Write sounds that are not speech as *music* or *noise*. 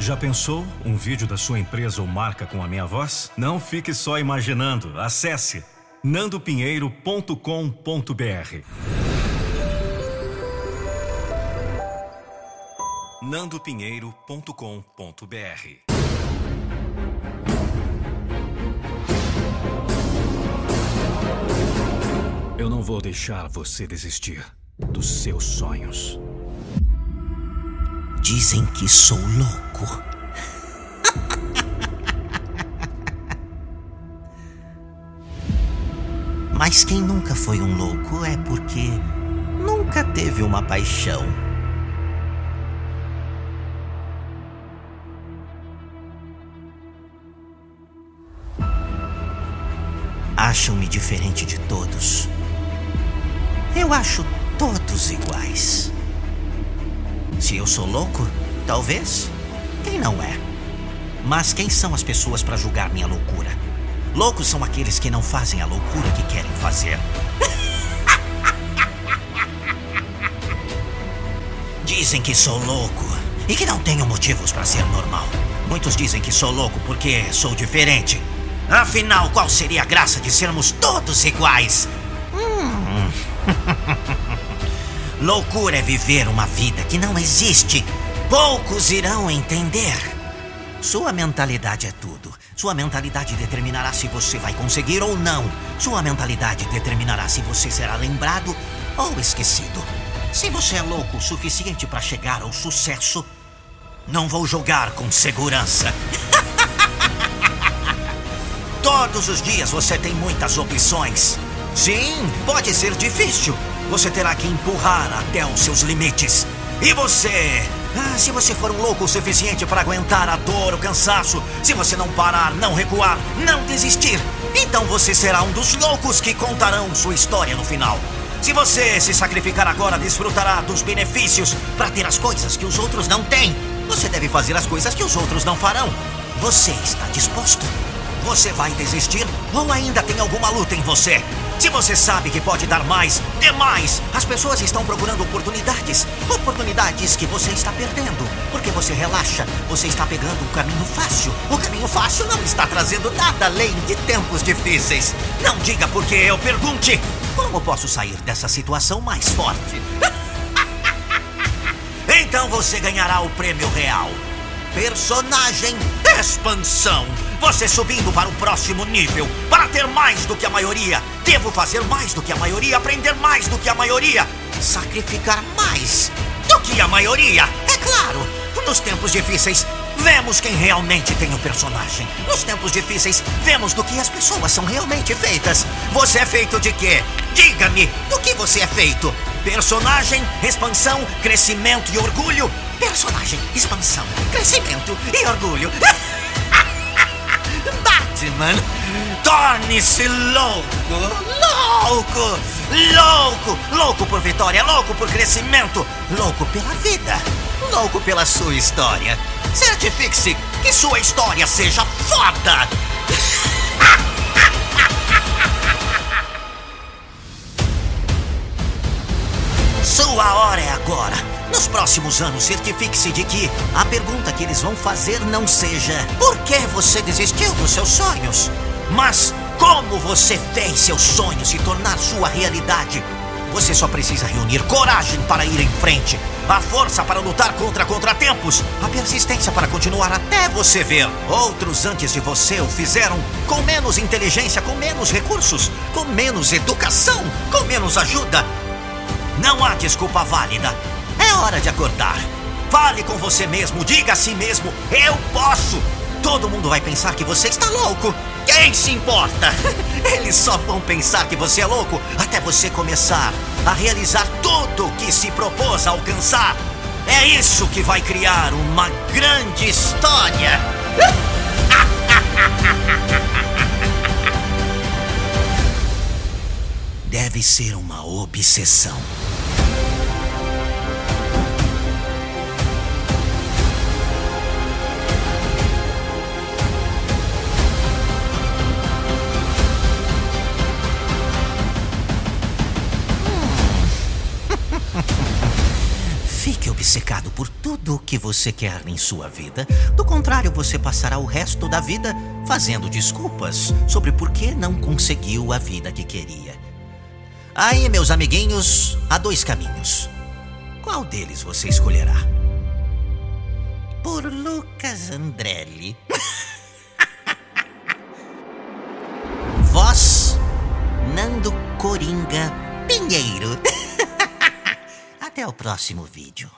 Já pensou um vídeo da sua empresa ou marca com a minha voz? Não fique só imaginando. Acesse nandopinheiro.com.br. nandopinheiro.com.br Eu não vou deixar você desistir dos seus sonhos. Dizem que sou louco. Mas quem nunca foi um louco é porque nunca teve uma paixão. Acham-me diferente de todos. Eu acho todos iguais. Se eu sou louco, talvez. Quem não é? Mas quem são as pessoas para julgar minha loucura? Loucos são aqueles que não fazem a loucura que querem fazer. *laughs* Dizem que sou louco e que não tenho motivos para ser normal. Muitos dizem que sou louco porque sou diferente. Afinal, qual seria a graça de sermos todos iguais? Hum. *laughs* Loucura é viver uma vida que não existe. Poucos irão entender. Sua mentalidade é tudo. Sua mentalidade determinará se você vai conseguir ou não. Sua mentalidade determinará se você será lembrado ou esquecido. Se você é louco o suficiente para chegar ao sucesso, não vou jogar com segurança. *laughs* Todos os dias você tem muitas opções. Sim, pode ser difícil. Você terá que empurrar até os seus limites. E você? Ah, se você for um louco o suficiente para aguentar a dor, o cansaço, se você não parar, não recuar, não desistir, então você será um dos loucos que contarão sua história no final. Se você se sacrificar agora, desfrutará dos benefícios para ter as coisas que os outros não têm. Você deve fazer as coisas que os outros não farão. Você está disposto? Você vai desistir ou ainda tem alguma luta em você? Se você sabe que pode dar mais, dê mais! As pessoas estão procurando oportunidades. Oportunidades que você está perdendo. Porque você relaxa, você está pegando o caminho fácil. O caminho fácil não está trazendo nada além de tempos difíceis. Não diga porque eu pergunte. Como posso sair dessa situação mais forte? *laughs* então você ganhará o prêmio real. Personagem Expansão. Você subindo para o próximo nível. Para ter mais do que a maioria. Devo fazer mais do que a maioria, aprender mais do que a maioria. Sacrificar mais do que a maioria. É claro, nos tempos difíceis, vemos quem realmente tem o personagem. Nos tempos difíceis, vemos do que as pessoas são realmente feitas. Você é feito de quê? Diga-me, do que você é feito? Personagem, expansão, crescimento e orgulho? Personagem, expansão, crescimento e orgulho. *laughs* Batman, torne-se louco, louco, louco, louco por vitória, louco por crescimento, louco pela vida, louco pela sua história. Certifique-se que sua história seja foda! *laughs* agora. Nos próximos anos, certifique-se de que a pergunta que eles vão fazer não seja por que você desistiu dos seus sonhos, mas como você fez seus sonhos se tornar sua realidade. Você só precisa reunir coragem para ir em frente, a força para lutar contra contratempos, a persistência para continuar até você ver. Outros antes de você o fizeram com menos inteligência, com menos recursos, com menos educação, com menos ajuda. Não há desculpa válida. É hora de acordar. Fale com você mesmo, diga a si mesmo: eu posso. Todo mundo vai pensar que você está louco. Quem se importa? *laughs* Eles só vão pensar que você é louco até você começar a realizar tudo o que se propôs a alcançar. É isso que vai criar uma grande história. *laughs* Deve ser uma obsessão. *laughs* Fique obcecado por tudo o que você quer em sua vida. Do contrário, você passará o resto da vida fazendo desculpas sobre por que não conseguiu a vida que queria. Aí, meus amiguinhos, há dois caminhos. Qual deles você escolherá? Por Lucas Andrelli. *laughs* Voz Nando Coringa Pinheiro. *laughs* Até o próximo vídeo.